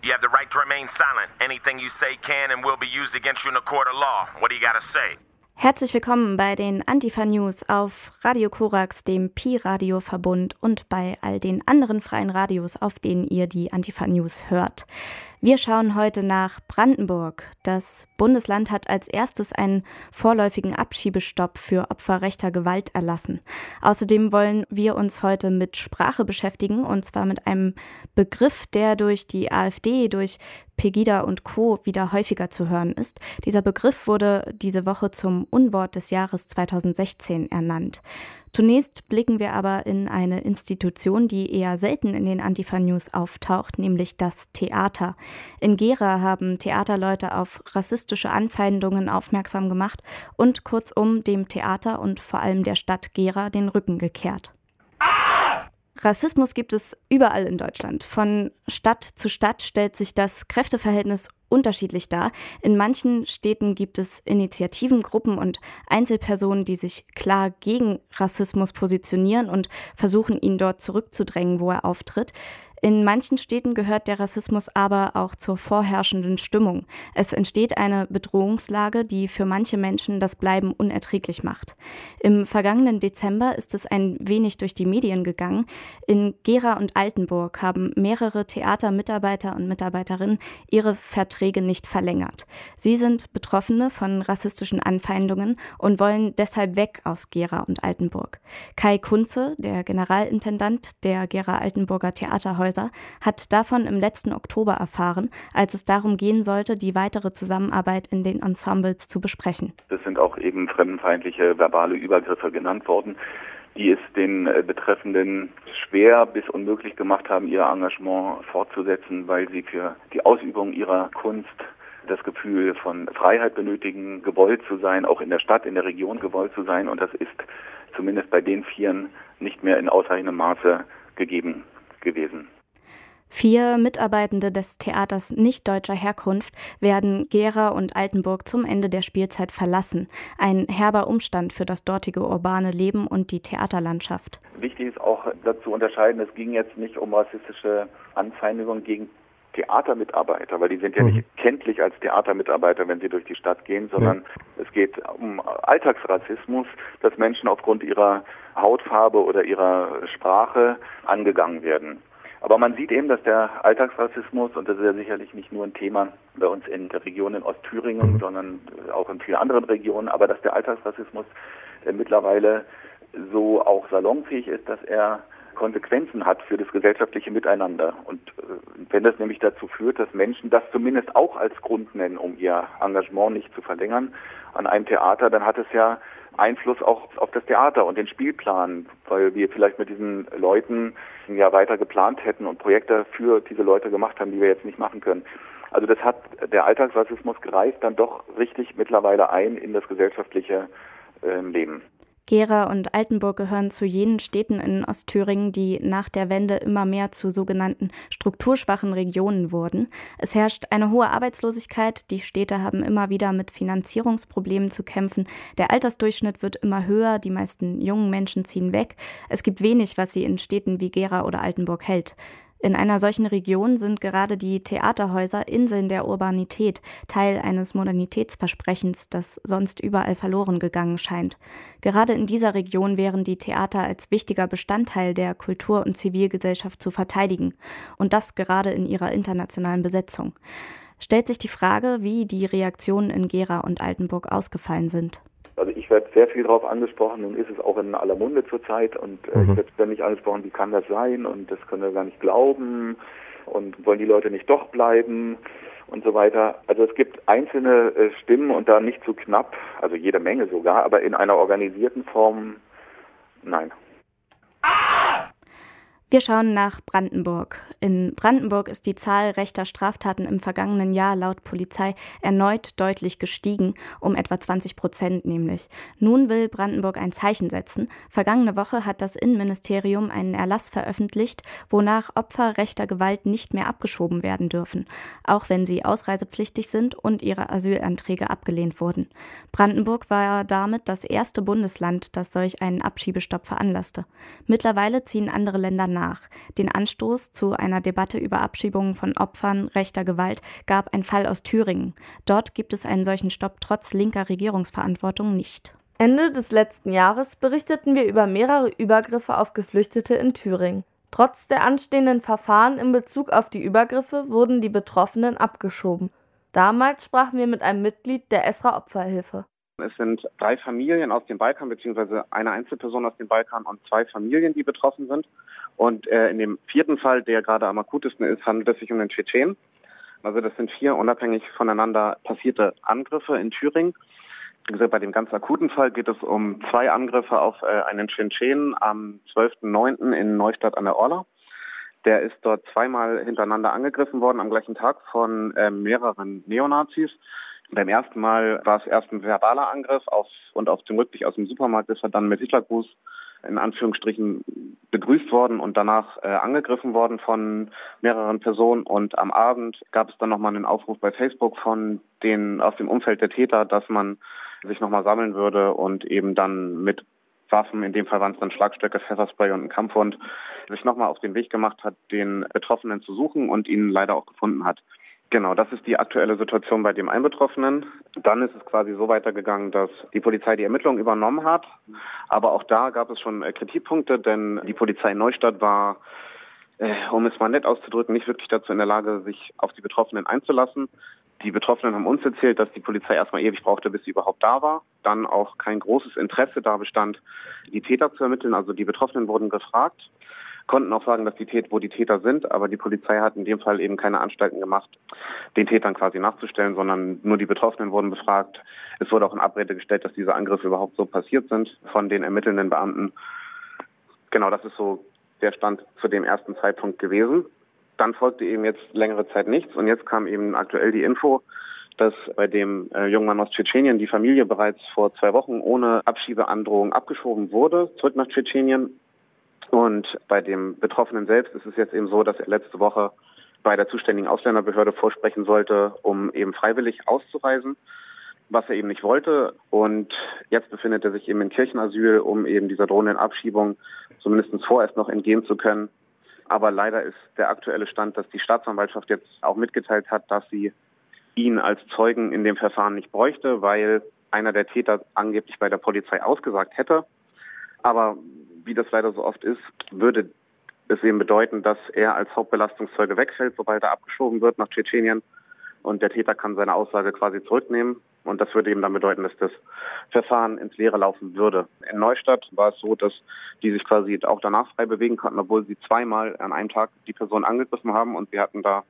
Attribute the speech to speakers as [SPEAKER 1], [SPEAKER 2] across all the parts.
[SPEAKER 1] You have the right to remain silent. Anything you say can and will be used against you in a court of law. What do you gotta say?
[SPEAKER 2] Herzlich willkommen bei den Antifa News auf Radio Korax, dem Pi-Radio-Verbund und bei all den anderen freien Radios, auf denen ihr die Antifa News hört. Wir schauen heute nach Brandenburg. Das Bundesland hat als erstes einen vorläufigen Abschiebestopp für Opfer rechter Gewalt erlassen. Außerdem wollen wir uns heute mit Sprache beschäftigen, und zwar mit einem Begriff, der durch die AfD, durch Pegida und Co. wieder häufiger zu hören ist. Dieser Begriff wurde diese Woche zum Unwort des Jahres 2016 ernannt. Zunächst blicken wir aber in eine Institution, die eher selten in den Antifa-News auftaucht, nämlich das Theater. In Gera haben Theaterleute auf rassistische Anfeindungen aufmerksam gemacht und kurzum dem Theater und vor allem der Stadt Gera den Rücken gekehrt. Rassismus gibt es überall in Deutschland. Von Stadt zu Stadt stellt sich das Kräfteverhältnis unterschiedlich dar. In manchen Städten gibt es Initiativen, Gruppen und Einzelpersonen, die sich klar gegen Rassismus positionieren und versuchen, ihn dort zurückzudrängen, wo er auftritt. In manchen Städten gehört der Rassismus aber auch zur vorherrschenden Stimmung. Es entsteht eine Bedrohungslage, die für manche Menschen das Bleiben unerträglich macht. Im vergangenen Dezember ist es ein wenig durch die Medien gegangen. In Gera und Altenburg haben mehrere Theatermitarbeiter und Mitarbeiterinnen ihre Verträge nicht verlängert. Sie sind Betroffene von rassistischen Anfeindungen und wollen deshalb weg aus Gera und Altenburg. Kai Kunze, der Generalintendant der Gera Altenburger Theaterhäuser, Häuser, hat davon im letzten Oktober erfahren, als es darum gehen sollte, die weitere Zusammenarbeit in den Ensembles zu besprechen.
[SPEAKER 3] Es sind auch eben fremdenfeindliche verbale Übergriffe genannt worden, die es den äh, Betreffenden schwer bis unmöglich gemacht haben, ihr Engagement fortzusetzen, weil sie für die Ausübung ihrer Kunst das Gefühl von Freiheit benötigen, gewollt zu sein, auch in der Stadt, in der Region gewollt zu sein. Und das ist zumindest bei den Vieren nicht mehr in ausreichendem Maße gegeben gewesen.
[SPEAKER 2] Vier Mitarbeitende des Theaters nicht deutscher Herkunft werden Gera und Altenburg zum Ende der Spielzeit verlassen. Ein herber Umstand für das dortige urbane Leben und die Theaterlandschaft.
[SPEAKER 3] Wichtig ist auch dazu unterscheiden, es ging jetzt nicht um rassistische Anfeindungen gegen Theatermitarbeiter, weil die sind ja mhm. nicht kenntlich als Theatermitarbeiter, wenn sie durch die Stadt gehen, sondern ja. es geht um Alltagsrassismus, dass Menschen aufgrund ihrer Hautfarbe oder ihrer Sprache angegangen werden. Aber man sieht eben, dass der Alltagsrassismus, und das ist ja sicherlich nicht nur ein Thema bei uns in der Region in Ostthüringen, mhm. sondern auch in vielen anderen Regionen, aber dass der Alltagsrassismus äh, mittlerweile so auch salonfähig ist, dass er Konsequenzen hat für das gesellschaftliche Miteinander. Und äh, wenn das nämlich dazu führt, dass Menschen das zumindest auch als Grund nennen, um ihr Engagement nicht zu verlängern an einem Theater, dann hat es ja Einfluss auch auf das Theater und den Spielplan, weil wir vielleicht mit diesen Leuten ja weiter geplant hätten und Projekte für diese Leute gemacht haben, die wir jetzt nicht machen können. Also das hat der Alltagsrassismus greift dann doch richtig mittlerweile ein in das gesellschaftliche äh, Leben.
[SPEAKER 2] Gera und Altenburg gehören zu jenen Städten in Ostthüringen, die nach der Wende immer mehr zu sogenannten strukturschwachen Regionen wurden. Es herrscht eine hohe Arbeitslosigkeit, die Städte haben immer wieder mit Finanzierungsproblemen zu kämpfen, der Altersdurchschnitt wird immer höher, die meisten jungen Menschen ziehen weg, es gibt wenig, was sie in Städten wie Gera oder Altenburg hält. In einer solchen Region sind gerade die Theaterhäuser Inseln der Urbanität, Teil eines Modernitätsversprechens, das sonst überall verloren gegangen scheint. Gerade in dieser Region wären die Theater als wichtiger Bestandteil der Kultur- und Zivilgesellschaft zu verteidigen, und das gerade in ihrer internationalen Besetzung. Stellt sich die Frage, wie die Reaktionen in Gera und Altenburg ausgefallen sind.
[SPEAKER 3] Also ich werde sehr viel darauf angesprochen, nun ist es auch in aller Munde zurzeit. Und äh, mhm. ich werde ständig angesprochen, wie kann das sein? Und das können wir gar nicht glauben. Und wollen die Leute nicht doch bleiben? Und so weiter. Also es gibt einzelne äh, Stimmen und da nicht zu knapp, also jede Menge sogar, aber in einer organisierten Form nein.
[SPEAKER 2] Wir schauen nach Brandenburg. In Brandenburg ist die Zahl rechter Straftaten im vergangenen Jahr laut Polizei erneut deutlich gestiegen, um etwa 20 Prozent nämlich. Nun will Brandenburg ein Zeichen setzen. Vergangene Woche hat das Innenministerium einen Erlass veröffentlicht, wonach Opfer rechter Gewalt nicht mehr abgeschoben werden dürfen, auch wenn sie ausreisepflichtig sind und ihre Asylanträge abgelehnt wurden. Brandenburg war damit das erste Bundesland, das solch einen Abschiebestopp veranlasste. Mittlerweile ziehen andere Länder nach. Den Anstoß zu einer Debatte über Abschiebungen von Opfern rechter Gewalt gab ein Fall aus Thüringen. Dort gibt es einen solchen Stopp trotz linker Regierungsverantwortung nicht.
[SPEAKER 4] Ende des letzten Jahres berichteten wir über mehrere Übergriffe auf Geflüchtete in Thüringen. Trotz der anstehenden Verfahren in Bezug auf die Übergriffe wurden die Betroffenen abgeschoben. Damals sprachen wir mit einem Mitglied der Esra Opferhilfe.
[SPEAKER 5] Es sind drei Familien aus dem Balkan, beziehungsweise eine Einzelperson aus dem Balkan und zwei Familien, die betroffen sind. Und äh, in dem vierten Fall, der gerade am akutesten ist, handelt es sich um den Tschetschen. Also das sind vier unabhängig voneinander passierte Angriffe in Thüringen. Wie gesagt, bei dem ganz akuten Fall geht es um zwei Angriffe auf äh, einen Tschetschen am 12.09. in Neustadt an der Orla. Der ist dort zweimal hintereinander angegriffen worden am gleichen Tag von äh, mehreren Neonazis. Beim ersten Mal war es erst ein verbaler Angriff auf, und auf dem Rückweg aus dem Supermarkt ist er dann mit Hitlergruß in Anführungsstrichen begrüßt worden und danach äh, angegriffen worden von mehreren Personen. Und am Abend gab es dann nochmal einen Aufruf bei Facebook von den aus dem Umfeld der Täter, dass man sich nochmal sammeln würde und eben dann mit Waffen, in dem Fall waren es dann Schlagstöcke, Pfefferspray und ein Kampfhund, sich nochmal auf den Weg gemacht hat, den Betroffenen zu suchen und ihn leider auch gefunden hat. Genau, das ist die aktuelle Situation bei dem Einbetroffenen. Dann ist es quasi so weitergegangen, dass die Polizei die Ermittlungen übernommen hat. Aber auch da gab es schon äh, Kritikpunkte, denn die Polizei Neustadt war, äh, um es mal nett auszudrücken, nicht wirklich dazu in der Lage, sich auf die Betroffenen einzulassen. Die Betroffenen haben uns erzählt, dass die Polizei erstmal ewig brauchte, bis sie überhaupt da war. Dann auch kein großes Interesse da bestand, die Täter zu ermitteln. Also die Betroffenen wurden gefragt, konnten auch sagen, dass die Täter, wo die Täter sind, aber die Polizei hat in dem Fall eben keine Anstalten gemacht, den Tätern quasi nachzustellen, sondern nur die Betroffenen wurden befragt. Es wurde auch in Abrede gestellt, dass diese Angriffe überhaupt so passiert sind von den ermittelnden Beamten. Genau, das ist so der Stand zu dem ersten Zeitpunkt gewesen. Dann folgte eben jetzt längere Zeit nichts und jetzt kam eben aktuell die Info, dass bei dem äh, jungen Mann aus Tschetschenien die Familie bereits vor zwei Wochen ohne Abschiebeandrohung abgeschoben wurde, zurück nach Tschetschenien. Und bei dem Betroffenen selbst ist es jetzt eben so, dass er letzte Woche bei der zuständigen Ausländerbehörde vorsprechen sollte, um eben freiwillig auszureisen, was er eben nicht wollte. Und jetzt befindet er sich eben in Kirchenasyl, um eben dieser drohenden Abschiebung zumindest vorerst noch entgehen zu können. Aber leider ist der aktuelle Stand, dass die Staatsanwaltschaft jetzt auch mitgeteilt hat, dass sie ihn als Zeugen in dem Verfahren nicht bräuchte, weil einer der Täter angeblich bei der Polizei ausgesagt hätte. Aber wie das leider so oft ist, würde es eben bedeuten, dass er als Hauptbelastungszeuge wegfällt, sobald er abgeschoben wird nach Tschetschenien. Und der Täter kann seine Aussage quasi zurücknehmen. Und das würde eben dann bedeuten, dass das Verfahren ins Leere laufen würde. In Neustadt war es so, dass die sich quasi auch danach frei bewegen konnten, obwohl sie zweimal an einem Tag die Person angegriffen haben und sie hatten da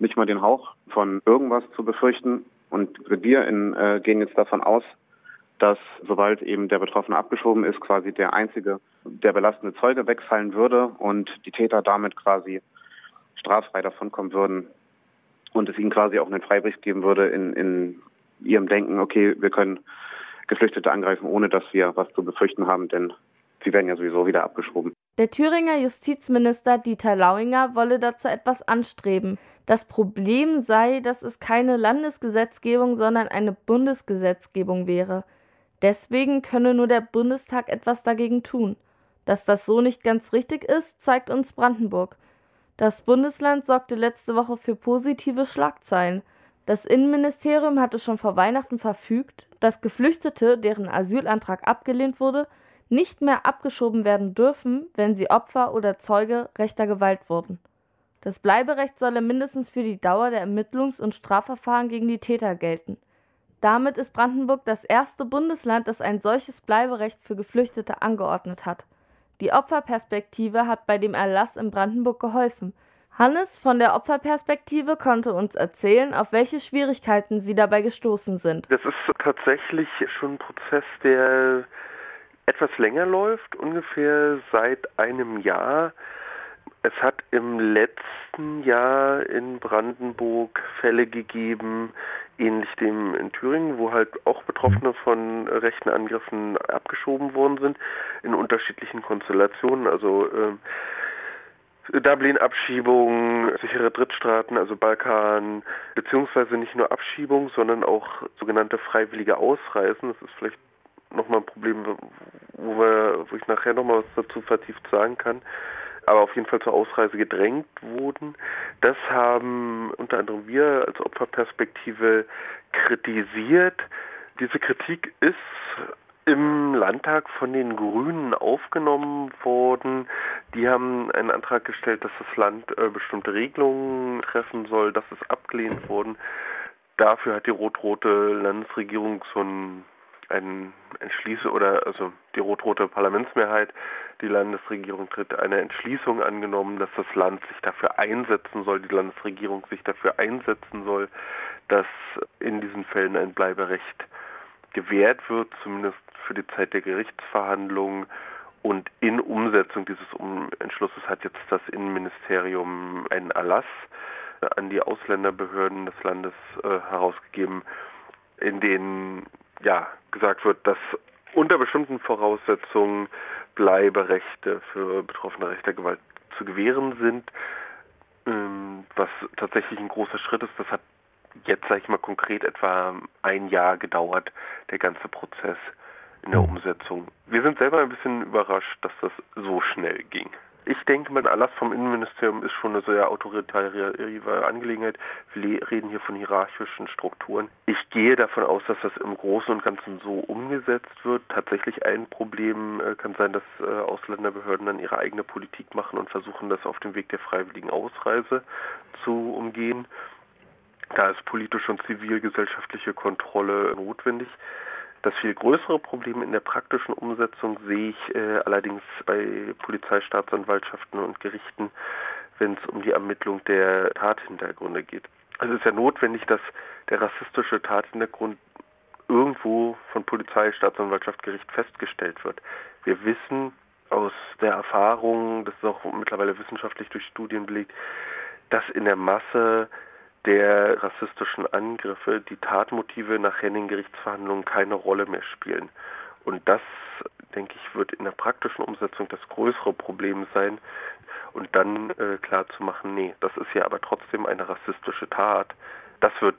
[SPEAKER 5] nicht mal den Hauch von irgendwas zu befürchten. Und wir in, äh, gehen jetzt davon aus, dass sobald eben der Betroffene abgeschoben ist, quasi der einzige, der belastende Zeuge wegfallen würde und die Täter damit quasi straffrei davonkommen würden und es ihnen quasi auch einen Freibrief geben würde in, in ihrem Denken, okay, wir können Geflüchtete angreifen, ohne dass wir was zu befürchten haben, denn sie werden ja sowieso wieder abgeschoben.
[SPEAKER 4] Der Thüringer Justizminister Dieter Lauinger wolle dazu etwas anstreben. Das Problem sei, dass es keine Landesgesetzgebung, sondern eine Bundesgesetzgebung wäre. Deswegen könne nur der Bundestag etwas dagegen tun. Dass das so nicht ganz richtig ist, zeigt uns Brandenburg. Das Bundesland sorgte letzte Woche für positive Schlagzeilen. Das Innenministerium hatte schon vor Weihnachten verfügt, dass Geflüchtete, deren Asylantrag abgelehnt wurde, nicht mehr abgeschoben werden dürfen, wenn sie Opfer oder Zeuge rechter Gewalt wurden. Das Bleiberecht solle mindestens für die Dauer der Ermittlungs- und Strafverfahren gegen die Täter gelten. Damit ist Brandenburg das erste Bundesland, das ein solches Bleiberecht für Geflüchtete angeordnet hat. Die Opferperspektive hat bei dem Erlass in Brandenburg geholfen. Hannes von der Opferperspektive konnte uns erzählen, auf welche Schwierigkeiten sie dabei gestoßen sind.
[SPEAKER 6] Das ist tatsächlich schon ein Prozess, der etwas länger läuft, ungefähr seit einem Jahr. Es hat im letzten Jahr in Brandenburg Fälle gegeben, ähnlich dem in Thüringen, wo halt auch Betroffene von rechten Angriffen abgeschoben worden sind, in unterschiedlichen Konstellationen. Also äh, Dublin-Abschiebung, sichere Drittstaaten, also Balkan, beziehungsweise nicht nur Abschiebung, sondern auch sogenannte freiwillige Ausreisen. Das ist vielleicht nochmal ein Problem, wo, wir, wo ich nachher nochmal was dazu vertieft sagen kann. Aber auf jeden Fall zur Ausreise gedrängt wurden. Das haben unter anderem wir als Opferperspektive kritisiert. Diese Kritik ist im Landtag von den Grünen aufgenommen worden. Die haben einen Antrag gestellt, dass das Land äh, bestimmte Regelungen treffen soll. Das ist abgelehnt worden. Dafür hat die rot-rote Landesregierung so ein, ein Entschließung oder also die rot-rote Parlamentsmehrheit, die Landesregierung tritt eine Entschließung angenommen, dass das Land sich dafür einsetzen soll, die Landesregierung sich dafür einsetzen soll, dass in diesen Fällen ein Bleiberecht gewährt wird, zumindest für die Zeit der Gerichtsverhandlungen. Und in Umsetzung dieses Entschlusses hat jetzt das Innenministerium einen Erlass an die Ausländerbehörden des Landes äh, herausgegeben, in dem ja gesagt wird, dass unter bestimmten Voraussetzungen Bleiberechte für Betroffene rechter Gewalt zu gewähren sind, ähm, was tatsächlich ein großer Schritt ist. Das hat jetzt, sage ich mal konkret, etwa ein Jahr gedauert, der ganze Prozess in der Umsetzung. Wir sind selber ein bisschen überrascht, dass das so schnell ging. Ich denke, mein Erlass vom Innenministerium ist schon eine sehr autoritäre Angelegenheit. Wir reden hier von hierarchischen Strukturen. Ich gehe davon aus, dass das im Großen und Ganzen so umgesetzt wird. Tatsächlich ein Problem äh, kann sein, dass äh, Ausländerbehörden dann ihre eigene Politik machen und versuchen, das auf dem Weg der freiwilligen Ausreise zu umgehen. Da ist politische und zivilgesellschaftliche Kontrolle notwendig. Das viel größere Problem in der praktischen Umsetzung sehe ich äh, allerdings bei Polizeistaatsanwaltschaften und Gerichten, wenn es um die Ermittlung der Tathintergründe geht. Also es ist ja notwendig, dass der rassistische Tathintergrund irgendwo von Polizei, Staatsanwaltschaft, Gericht festgestellt wird. Wir wissen aus der Erfahrung, das ist auch mittlerweile wissenschaftlich durch Studien belegt, dass in der Masse der rassistischen Angriffe die Tatmotive nachher in den Gerichtsverhandlungen keine Rolle mehr spielen. Und das, denke ich, wird in der praktischen Umsetzung das größere Problem sein. Und dann äh, klar zu machen, nee, das ist ja aber trotzdem eine rassistische Tat. Das wird,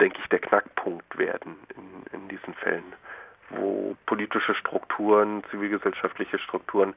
[SPEAKER 6] denke ich, der Knackpunkt werden in, in diesen Fällen wo politische Strukturen, zivilgesellschaftliche Strukturen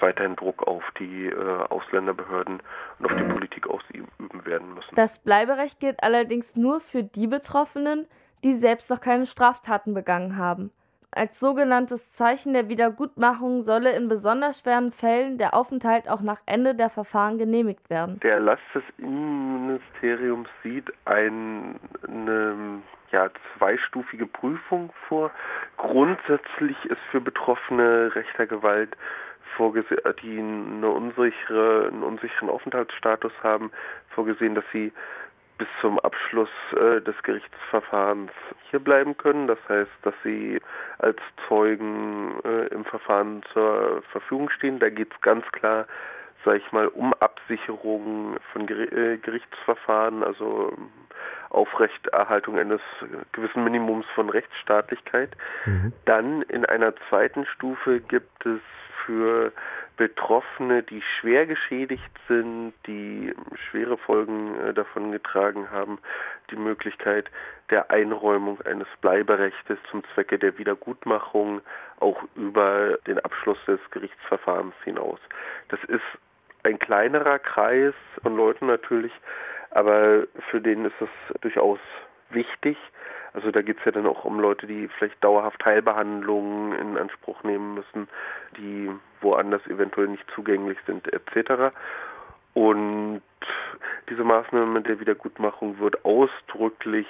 [SPEAKER 6] weiterhin Druck auf die äh, Ausländerbehörden und auf die Politik ausüben werden müssen.
[SPEAKER 4] Das Bleiberecht gilt allerdings nur für die Betroffenen, die selbst noch keine Straftaten begangen haben. Als sogenanntes Zeichen der Wiedergutmachung solle in besonders schweren Fällen der Aufenthalt auch nach Ende der Verfahren genehmigt werden.
[SPEAKER 6] Der Erlass des Innenministeriums sieht ein, eine ja, zweistufige Prüfung vor. Grundsätzlich ist für Betroffene rechter Gewalt vorgesehen, die eine unsichere, einen unsicheren Aufenthaltsstatus haben, vorgesehen, dass sie bis zum Abschluss äh, des Gerichtsverfahrens hier bleiben können. Das heißt, dass sie als Zeugen äh, im Verfahren zur Verfügung stehen. Da geht es ganz klar, sage ich mal, um Absicherung von Ger äh, Gerichtsverfahren, also Aufrechterhaltung eines gewissen Minimums von Rechtsstaatlichkeit. Mhm. Dann in einer zweiten Stufe gibt es für Betroffene, die schwer geschädigt sind, die schwere Folgen äh, davon getragen haben, die Möglichkeit der Einräumung eines Bleiberechtes zum Zwecke der Wiedergutmachung auch über den Abschluss des Gerichtsverfahrens hinaus. Das ist ein kleinerer Kreis von Leuten natürlich, aber für den ist es durchaus wichtig. Also da geht es ja dann auch um Leute, die vielleicht dauerhaft Heilbehandlungen in Anspruch nehmen müssen, die woanders eventuell nicht zugänglich sind etc. Und diese Maßnahme der Wiedergutmachung wird ausdrücklich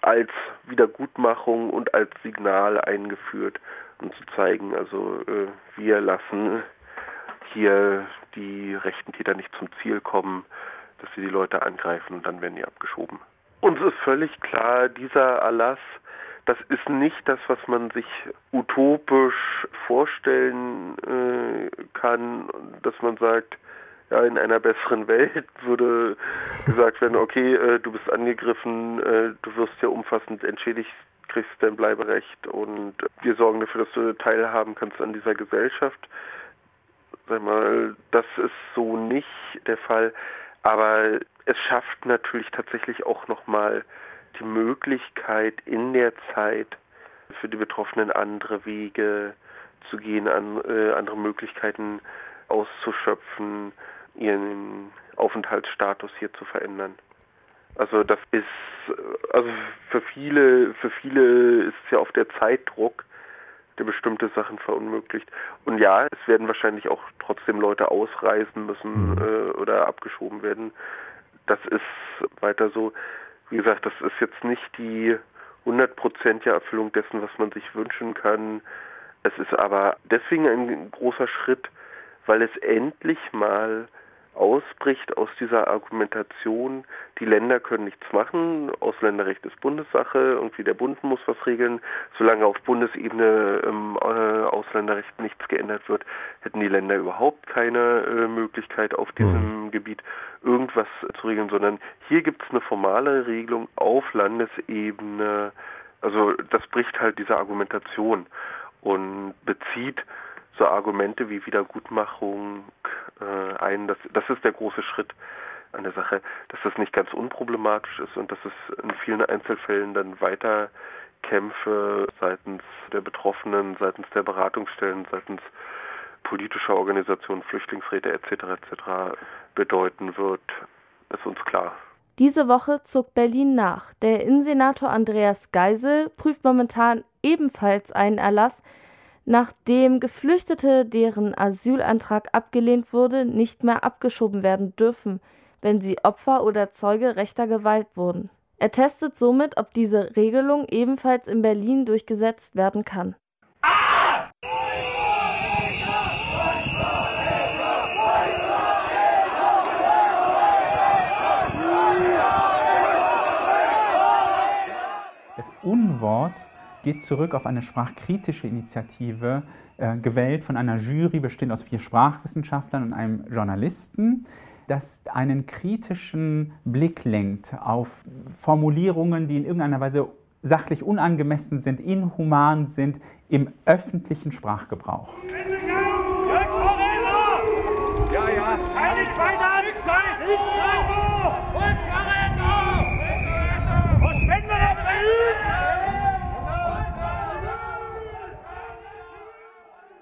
[SPEAKER 6] als Wiedergutmachung und als Signal eingeführt, um zu zeigen, also äh, wir lassen hier die rechten Täter nicht zum Ziel kommen, dass sie die Leute angreifen und dann werden die abgeschoben. Uns ist völlig klar, dieser Erlass, das ist nicht das, was man sich utopisch vorstellen äh, kann, dass man sagt, ja, in einer besseren Welt würde gesagt werden, okay, äh, du bist angegriffen, äh, du wirst ja umfassend entschädigt, kriegst dein Bleiberecht und wir sorgen dafür, dass du teilhaben kannst an dieser Gesellschaft. Sag mal, das ist so nicht der Fall. Aber es schafft natürlich tatsächlich auch nochmal die Möglichkeit in der Zeit für die Betroffenen andere Wege zu gehen, an, äh, andere Möglichkeiten auszuschöpfen, ihren Aufenthaltsstatus hier zu verändern. Also das ist also für viele für viele ist es ja auf der Zeitdruck, der bestimmte Sachen verunmöglicht. Und ja, es werden wahrscheinlich auch trotzdem Leute ausreisen müssen mhm. äh, oder abgeschoben werden. Das ist weiter so. Wie gesagt, das ist jetzt nicht die hundertprozentige Erfüllung dessen, was man sich wünschen kann. Es ist aber deswegen ein großer Schritt, weil es endlich mal ausbricht aus dieser Argumentation, die Länder können nichts machen, Ausländerrecht ist Bundessache, irgendwie der Bund muss was regeln. Solange auf Bundesebene im äh, Ausländerrecht nichts geändert wird, hätten die Länder überhaupt keine äh, Möglichkeit auf diesem mhm. Gebiet irgendwas zu regeln, sondern hier gibt es eine formale Regelung auf Landesebene. Also das bricht halt diese Argumentation und bezieht so Argumente wie Wiedergutmachung äh, ein. Das, das ist der große Schritt an der Sache, dass das nicht ganz unproblematisch ist und dass es in vielen Einzelfällen dann weiter Kämpfe seitens der Betroffenen, seitens der Beratungsstellen, seitens politischer Organisationen, Flüchtlingsräte etc. etc. bedeuten wird, ist uns klar.
[SPEAKER 4] Diese Woche zog Berlin nach. Der Innensenator Andreas Geisel prüft momentan ebenfalls einen Erlass, nachdem Geflüchtete, deren Asylantrag abgelehnt wurde, nicht mehr abgeschoben werden dürfen, wenn sie Opfer oder Zeuge rechter Gewalt wurden. Er testet somit, ob diese Regelung ebenfalls in Berlin durchgesetzt werden kann.
[SPEAKER 7] Das Unwort geht zurück auf eine sprachkritische Initiative, äh, gewählt von einer Jury bestehend aus vier Sprachwissenschaftlern und einem Journalisten, das einen kritischen Blick lenkt auf Formulierungen, die in irgendeiner Weise sachlich unangemessen sind, inhuman sind im öffentlichen Sprachgebrauch. Ja,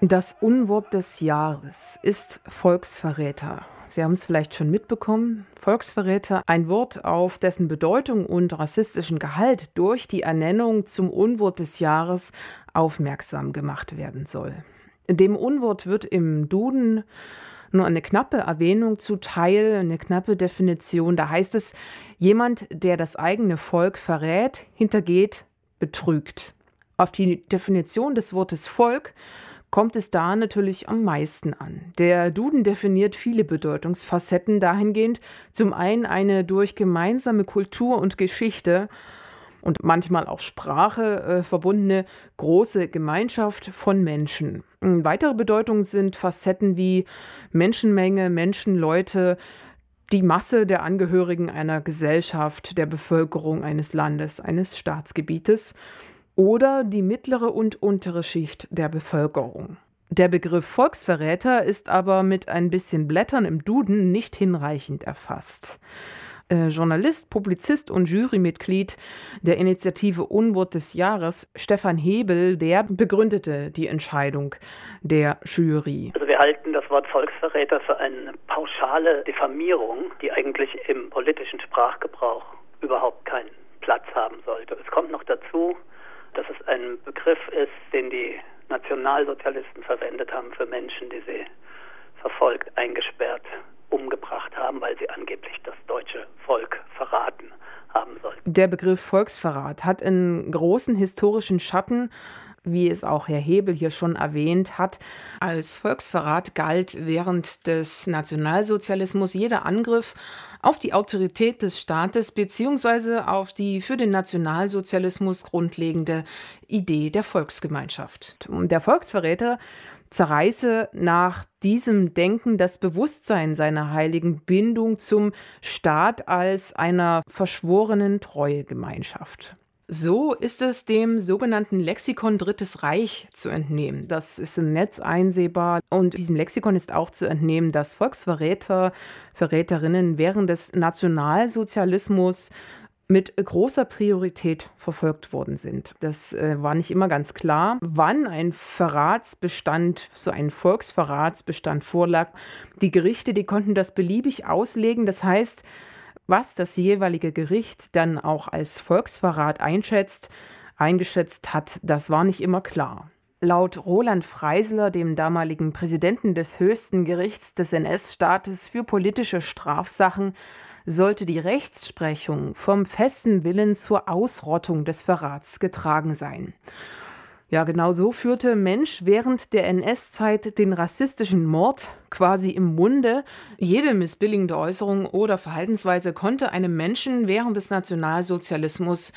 [SPEAKER 8] Das Unwort des Jahres ist Volksverräter. Sie haben es vielleicht schon mitbekommen. Volksverräter, ein Wort, auf dessen Bedeutung und rassistischen Gehalt durch die Ernennung zum Unwort des Jahres aufmerksam gemacht werden soll. Dem Unwort wird im Duden nur eine knappe Erwähnung zuteil, eine knappe Definition. Da heißt es, jemand, der das eigene Volk verrät, hintergeht, betrügt. Auf die Definition des Wortes Volk kommt es da natürlich am meisten an. Der Duden definiert viele Bedeutungsfacetten dahingehend, zum einen eine durch gemeinsame Kultur und Geschichte und manchmal auch Sprache äh, verbundene große Gemeinschaft von Menschen. Weitere Bedeutungen sind Facetten wie Menschenmenge, Menschenleute, die Masse der Angehörigen einer Gesellschaft, der Bevölkerung eines Landes, eines Staatsgebietes oder die mittlere und untere Schicht der Bevölkerung. Der Begriff Volksverräter ist aber mit ein bisschen Blättern im Duden nicht hinreichend erfasst. Äh, Journalist, Publizist und Jurymitglied der Initiative Unwort des Jahres, Stefan Hebel, der begründete die Entscheidung der Jury.
[SPEAKER 9] Also wir halten das Wort Volksverräter für eine pauschale Diffamierung, die eigentlich im politischen Sprachgebrauch überhaupt keinen Platz haben sollte. Es kommt noch dazu, dass es ein Begriff ist, den die Nationalsozialisten verwendet haben für Menschen, die sie verfolgt, eingesperrt, umgebracht haben, weil sie angeblich das deutsche Volk verraten haben sollten.
[SPEAKER 8] Der Begriff Volksverrat hat einen großen historischen Schatten wie es auch Herr Hebel hier schon erwähnt hat, als Volksverrat galt während des Nationalsozialismus jeder Angriff auf die Autorität des Staates bzw. auf die für den Nationalsozialismus grundlegende Idee der Volksgemeinschaft. Der Volksverräter zerreiße nach diesem Denken das Bewusstsein seiner heiligen Bindung zum Staat als einer verschworenen Treuegemeinschaft. So ist es dem sogenannten Lexikon Drittes Reich zu entnehmen. Das ist im Netz einsehbar und diesem Lexikon ist auch zu entnehmen, dass Volksverräter, Verräterinnen während des Nationalsozialismus mit großer Priorität verfolgt worden sind. Das äh, war nicht immer ganz klar, wann ein Verratsbestand, so ein Volksverratsbestand vorlag. Die Gerichte, die konnten das beliebig auslegen. Das heißt, was das jeweilige Gericht dann auch als Volksverrat einschätzt, eingeschätzt hat, das war nicht immer klar. Laut Roland Freisler, dem damaligen Präsidenten des höchsten Gerichts des NS-Staates für politische Strafsachen, sollte die Rechtsprechung vom festen Willen zur Ausrottung des Verrats getragen sein. Ja, genau so führte Mensch während der NS-Zeit den rassistischen Mord quasi im Munde. Jede missbilligende Äußerung oder Verhaltensweise konnte einem Menschen während des Nationalsozialismus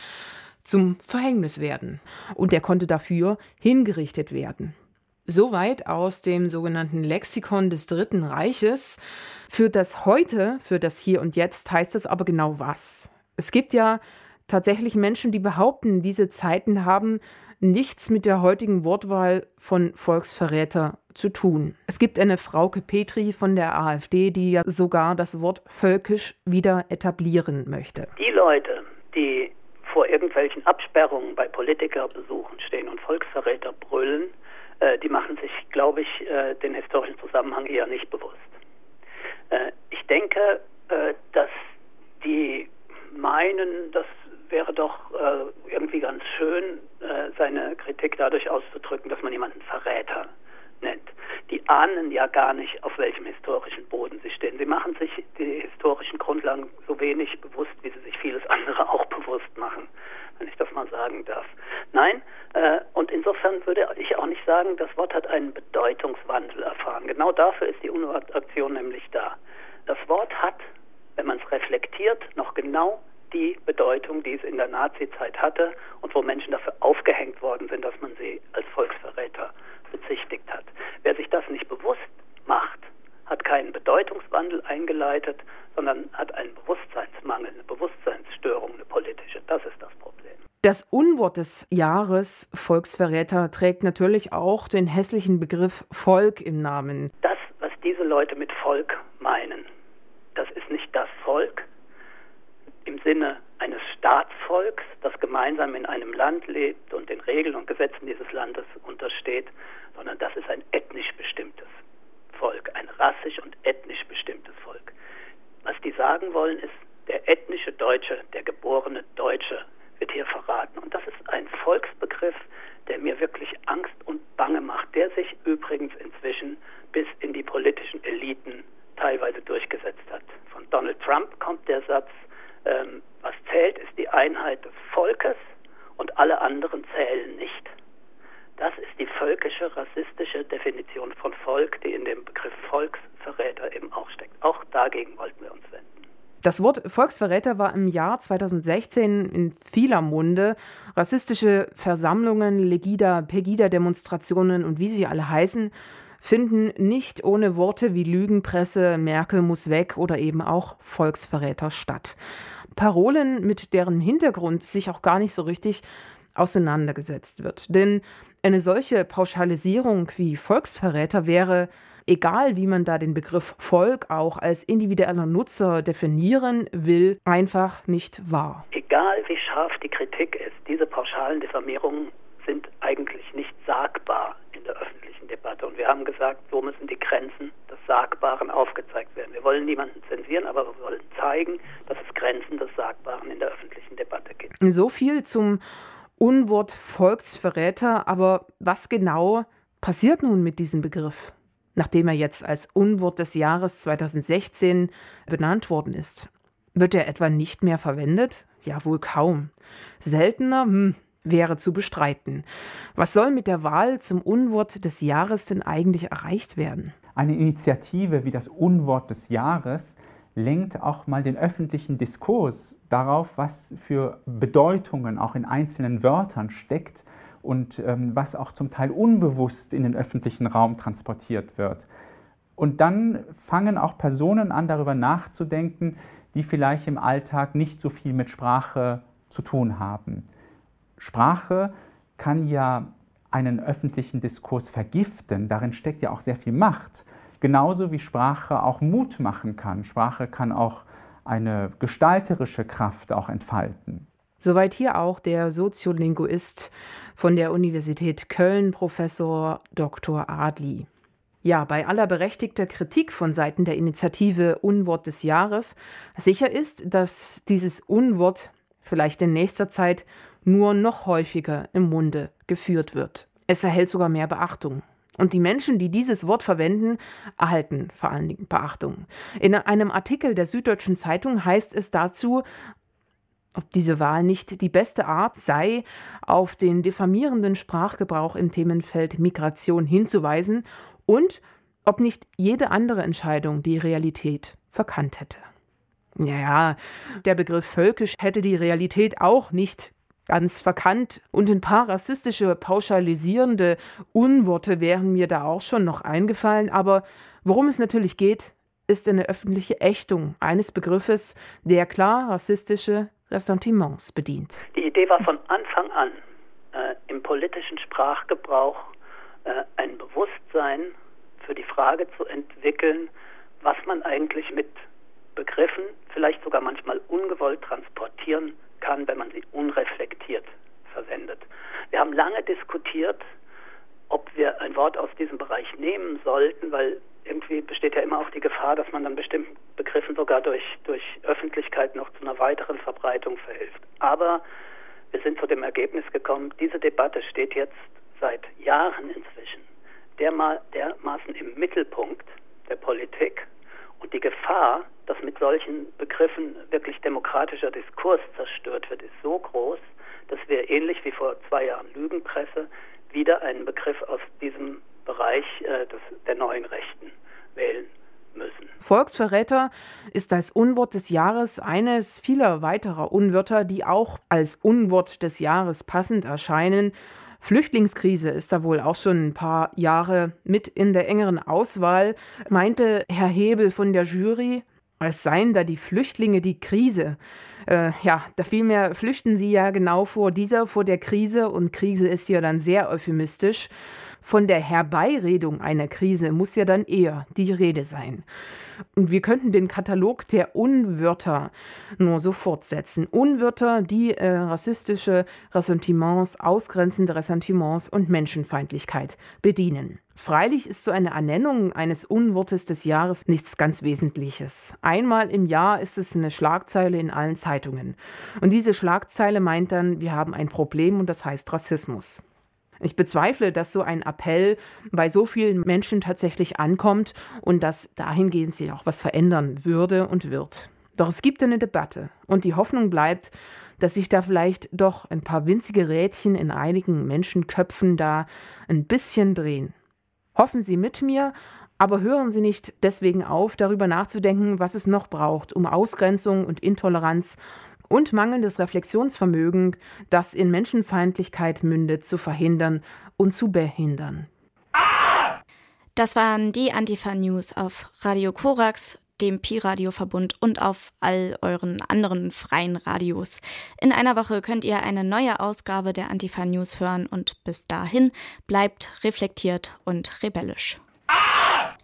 [SPEAKER 8] zum Verhängnis werden. Und er konnte dafür hingerichtet werden. Soweit aus dem sogenannten Lexikon des Dritten Reiches. Für das Heute, für das Hier und Jetzt heißt es aber genau was. Es gibt ja tatsächlich Menschen, die behaupten, diese Zeiten haben nichts mit der heutigen Wortwahl von Volksverräter zu tun. Es gibt eine Frauke Petri von der AfD, die ja sogar das Wort völkisch wieder etablieren möchte.
[SPEAKER 9] Die Leute, die vor irgendwelchen Absperrungen bei Politikerbesuchen stehen und Volksverräter brüllen, äh, die machen sich, glaube ich, äh, den historischen Zusammenhang eher nicht bewusst. Äh, ich denke, äh, dass die meinen, das wäre doch äh, irgendwie ganz schön, äh, seine Kritik dadurch auszudrücken, dass man jemanden Verräter nennt. Die ahnen ja gar nicht, auf welchem historischen Boden sie stehen. Sie machen sich die historischen Grundlagen so wenig bewusst, wie sie sich vieles andere auch bewusst machen, wenn ich das mal sagen darf. Nein, äh, und insofern würde ich auch nicht sagen, das Wort hat einen Bedeutungswandel erfahren. Genau dafür ist die UNO-Aktion nämlich da. Das Wort hat, wenn man es reflektiert, Bedeutung, die es in der Nazizeit hatte und wo Menschen dafür aufgehängt worden sind, dass man sie als Volksverräter bezichtigt hat. Wer sich das nicht bewusst macht, hat keinen Bedeutungswandel eingeleitet, sondern hat einen Bewusstseinsmangel, eine Bewusstseinsstörung, eine politische. Das ist das Problem.
[SPEAKER 8] Das Unwort des Jahres Volksverräter trägt natürlich auch den hässlichen Begriff Volk im Namen.
[SPEAKER 9] Das, was diese Leute mit Volk meinen, das ist nicht das Volk im Sinne eines Staatsvolks, das gemeinsam in einem Land lebt und den Regeln und Gesetzen dieses Landes untersteht, sondern das ist ein ethnisch bestimmtes Volk, ein rassisch und ethnisch bestimmtes Volk. Was die sagen wollen, ist, der ethnische Deutsche, der geborene Deutsche wird hier verraten. Und das ist ein Volksbegriff, der mir wirklich Angst und Bange macht, der sich übrigens inzwischen bis in die politischen Eliten teilweise durchgesetzt hat. Von Donald Trump kommt der Satz, ähm, was zählt, ist die Einheit des Volkes und alle anderen zählen nicht. Das ist die völkische, rassistische Definition von Volk, die in dem Begriff Volksverräter eben auch steckt. Auch dagegen wollten wir uns wenden.
[SPEAKER 8] Das Wort Volksverräter war im Jahr 2016 in vieler Munde. Rassistische Versammlungen, Legida, Pegida-Demonstrationen und wie sie alle heißen, finden nicht ohne Worte wie Lügenpresse, Merkel muss weg oder eben auch Volksverräter statt. Parolen, mit deren Hintergrund sich auch gar nicht so richtig auseinandergesetzt wird. Denn eine solche Pauschalisierung wie Volksverräter wäre, egal wie man da den Begriff Volk auch als individueller Nutzer definieren will, einfach nicht wahr.
[SPEAKER 9] Egal wie scharf die Kritik ist, diese pauschalen Diffamierungen sind eigentlich nicht sagbar in der öffentlichen Debatte. Und wir haben gesagt, so müssen die Grenzen des Sagbaren aufgezeigt werden. Wir wollen niemanden zensieren, aber wir wollen zeigen, dass es Grenzen des Sagbaren in der öffentlichen Debatte gibt.
[SPEAKER 8] So viel zum Unwort Volksverräter, aber was genau passiert nun mit diesem Begriff, nachdem er jetzt als Unwort des Jahres 2016 benannt worden ist? Wird er etwa nicht mehr verwendet? Ja, wohl kaum. Seltener hm, wäre zu bestreiten. Was soll mit der Wahl zum Unwort des Jahres denn eigentlich erreicht werden?
[SPEAKER 7] Eine Initiative wie das Unwort des Jahres lenkt auch mal den öffentlichen Diskurs darauf, was für Bedeutungen auch in einzelnen Wörtern steckt und ähm, was auch zum Teil unbewusst in den öffentlichen Raum transportiert wird. Und dann fangen auch Personen an, darüber nachzudenken, die vielleicht im Alltag nicht so viel mit Sprache zu tun haben. Sprache kann ja einen öffentlichen Diskurs vergiften, darin steckt ja auch sehr viel Macht. Genauso wie Sprache auch Mut machen kann. Sprache kann auch eine gestalterische Kraft auch entfalten.
[SPEAKER 8] Soweit hier auch der Soziolinguist von der Universität Köln, Professor Dr. Adli. Ja, bei aller berechtigter Kritik von Seiten der Initiative Unwort des Jahres, sicher ist, dass dieses Unwort vielleicht in nächster Zeit nur noch häufiger im Munde geführt wird. Es erhält sogar mehr Beachtung. Und die Menschen, die dieses Wort verwenden, erhalten vor allen Dingen Beachtung. In einem Artikel der Süddeutschen Zeitung heißt es dazu, ob diese Wahl nicht die beste Art sei, auf den diffamierenden Sprachgebrauch im Themenfeld Migration hinzuweisen und ob nicht jede andere Entscheidung die Realität verkannt hätte. Ja, der Begriff völkisch hätte die Realität auch nicht ganz verkannt und ein paar rassistische, pauschalisierende Unworte wären mir da auch schon noch eingefallen, aber worum es natürlich geht, ist eine öffentliche Ächtung eines Begriffes, der klar rassistische Ressentiments bedient.
[SPEAKER 9] Die Idee war von Anfang an äh, im politischen Sprachgebrauch äh, ein Bewusstsein für die Frage zu entwickeln, was man eigentlich mit Begriffen, vielleicht sogar manchmal ungewollt transportieren kann, wenn man sie unreflektiert verwendet. Wir haben lange diskutiert, ob wir ein Wort aus diesem Bereich nehmen sollten, weil irgendwie besteht ja immer auch die Gefahr, dass man dann bestimmten Begriffen sogar durch, durch Öffentlichkeit noch zu einer weiteren Verbreitung verhilft. Aber wir sind zu dem Ergebnis gekommen, diese Debatte steht jetzt seit Jahren inzwischen derma dermaßen im Mittelpunkt der Politik und die Gefahr, dass mit solchen Begriffen wirklich demokratischer Diskurs zerstört wird, ist so groß, dass wir ähnlich wie vor zwei Jahren Lügenpresse wieder einen Begriff aus diesem Bereich äh, des, der neuen Rechten wählen müssen.
[SPEAKER 8] Volksverräter ist als Unwort des Jahres eines vieler weiterer Unwörter, die auch als Unwort des Jahres passend erscheinen. Flüchtlingskrise ist da wohl auch schon ein paar Jahre mit in der engeren Auswahl, meinte Herr Hebel von der Jury. Es seien da die Flüchtlinge die Krise. Äh, ja, da vielmehr flüchten sie ja genau vor dieser, vor der Krise und Krise ist ja dann sehr euphemistisch. Von der Herbeiredung einer Krise muss ja dann eher die Rede sein. Und wir könnten den Katalog der Unwörter nur so fortsetzen. Unwörter, die äh, rassistische Ressentiments, ausgrenzende Ressentiments und Menschenfeindlichkeit bedienen. Freilich ist so eine Ernennung eines Unwortes des Jahres nichts ganz Wesentliches. Einmal im Jahr ist es eine Schlagzeile in allen Zeitungen. Und diese Schlagzeile meint dann, wir haben ein Problem und das heißt Rassismus. Ich bezweifle, dass so ein Appell bei so vielen Menschen tatsächlich ankommt und dass dahingehend sich auch was verändern würde und wird. Doch es gibt eine Debatte und die Hoffnung bleibt, dass sich da vielleicht doch ein paar winzige Rädchen in einigen Menschenköpfen da ein bisschen drehen. Hoffen Sie mit mir, aber hören Sie nicht deswegen auf, darüber nachzudenken, was es noch braucht, um Ausgrenzung und Intoleranz und mangelndes Reflexionsvermögen, das in Menschenfeindlichkeit mündet, zu verhindern und zu behindern.
[SPEAKER 2] Das waren die Antifa News auf Radio Korax, dem Pi-Radio-Verbund und auf all euren anderen freien Radios. In einer Woche könnt ihr eine neue Ausgabe der Antifa News hören und bis dahin bleibt reflektiert und rebellisch. Ah!